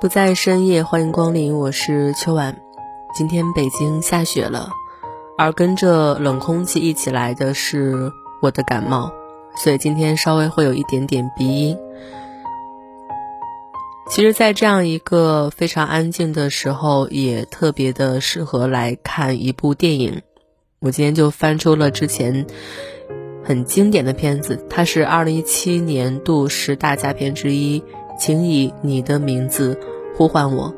不在深夜，欢迎光临，我是秋晚。今天北京下雪了，而跟着冷空气一起来的是我的感冒，所以今天稍微会有一点点鼻音。其实，在这样一个非常安静的时候，也特别的适合来看一部电影。我今天就翻出了之前很经典的片子，它是二零一七年度十大佳片之一，请以你的名字。呼唤我，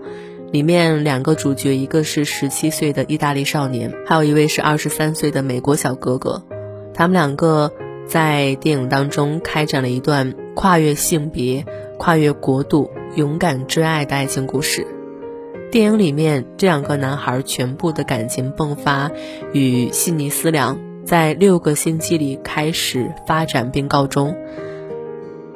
里面两个主角，一个是十七岁的意大利少年，还有一位是二十三岁的美国小哥哥。他们两个在电影当中开展了一段跨越性别、跨越国度、勇敢追爱的爱情故事。电影里面这两个男孩全部的感情迸发与细腻思量，在六个星期里开始发展并告终。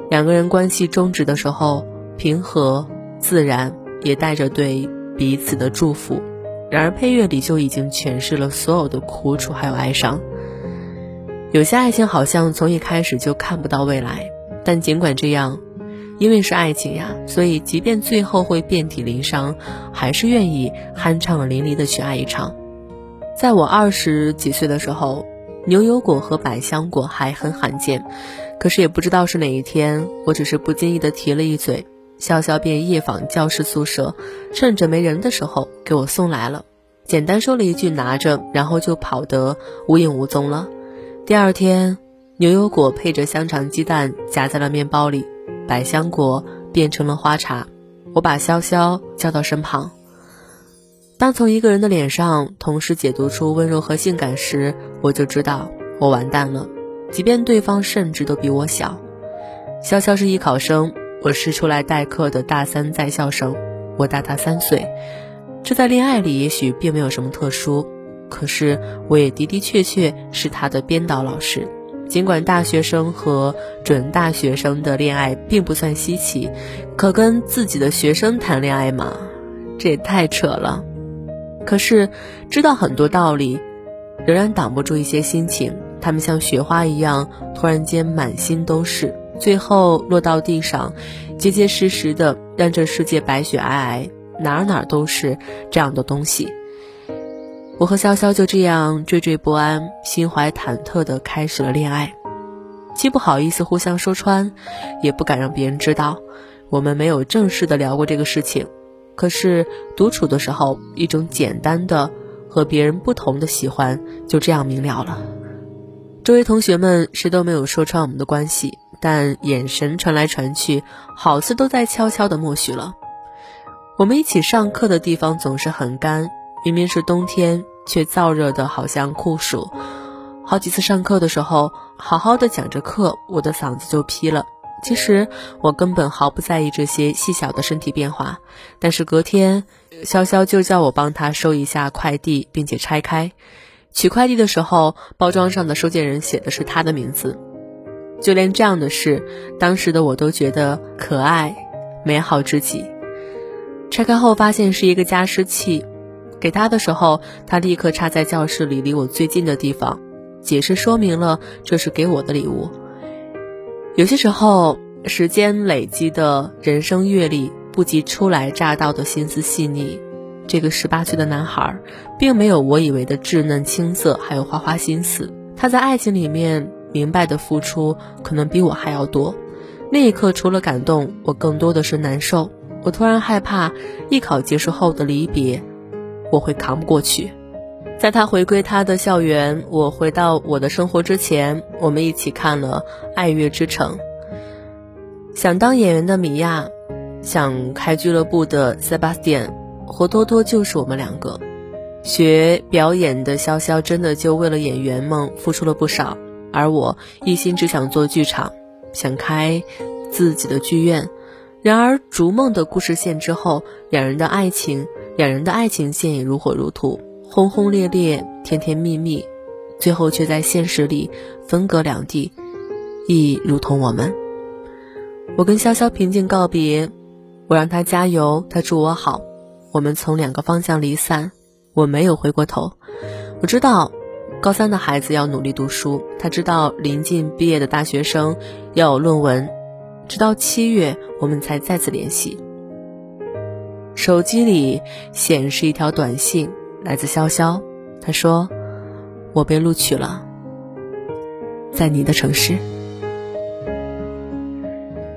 两个人关系终止的时候，平和。自然也带着对彼此的祝福，然而配乐里就已经诠释了所有的苦楚还有哀伤。有些爱情好像从一开始就看不到未来，但尽管这样，因为是爱情呀，所以即便最后会遍体鳞伤，还是愿意酣畅淋漓的去爱一场。在我二十几岁的时候，牛油果和百香果还很罕见，可是也不知道是哪一天，我只是不经意的提了一嘴。潇潇便夜访教室宿舍，趁着没人的时候给我送来了。简单说了一句“拿着”，然后就跑得无影无踪了。第二天，牛油果配着香肠鸡蛋夹在了面包里，百香果变成了花茶。我把潇潇叫到身旁。当从一个人的脸上同时解读出温柔和性感时，我就知道我完蛋了。即便对方甚至都比我小，潇潇是艺考生。我是出来代课的大三在校生，我大他三岁，这在恋爱里也许并没有什么特殊，可是我也的的确确是他的编导老师。尽管大学生和准大学生的恋爱并不算稀奇，可跟自己的学生谈恋爱嘛，这也太扯了。可是知道很多道理，仍然挡不住一些心情，他们像雪花一样，突然间满心都是。最后落到地上，结结实实的，让这世界白雪皑皑，哪哪都是这样的东西。我和潇潇就这样惴惴不安、心怀忐忑的开始了恋爱，既不好意思互相说穿，也不敢让别人知道，我们没有正式的聊过这个事情。可是独处的时候，一种简单的和别人不同的喜欢就这样明了了。周围同学们谁都没有说穿我们的关系。但眼神传来传去，好似都在悄悄的默许了。我们一起上课的地方总是很干，明明是冬天，却燥热的好像酷暑。好几次上课的时候，好好的讲着课，我的嗓子就劈了。其实我根本毫不在意这些细小的身体变化，但是隔天，潇潇就叫我帮他收一下快递，并且拆开。取快递的时候，包装上的收件人写的是他的名字。就连这样的事，当时的我都觉得可爱、美好至极。拆开后发现是一个加湿器，给他的时候，他立刻插在教室里离我最近的地方，解释说明了这是给我的礼物。有些时候，时间累积的人生阅历不及初来乍到的心思细腻。这个十八岁的男孩，并没有我以为的稚嫩青涩，还有花花心思。他在爱情里面。明白的付出可能比我还要多，那一刻除了感动，我更多的是难受。我突然害怕艺考结束后的离别，我会扛不过去。在他回归他的校园，我回到我的生活之前，我们一起看了《爱乐之城》。想当演员的米娅，想开俱乐部的塞巴斯蒂安活脱脱就是我们两个。学表演的潇潇真的就为了演员梦付出了不少。而我一心只想做剧场，想开自己的剧院。然而逐梦的故事线之后，两人的爱情，两人的爱情线也如火如荼，轰轰烈烈，甜甜蜜蜜，最后却在现实里分隔两地，亦如同我们。我跟潇潇平静告别，我让他加油，他祝我好。我们从两个方向离散，我没有回过头。我知道，高三的孩子要努力读书，他知道临近毕业的大学生要有论文。直到七月，我们才再次联系。手机里显示一条短信，来自潇潇。他说：“我被录取了，在你的城市。”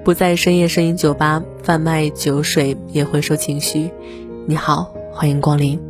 不在深夜声音酒吧贩卖酒水，也回收情绪。你好，欢迎光临。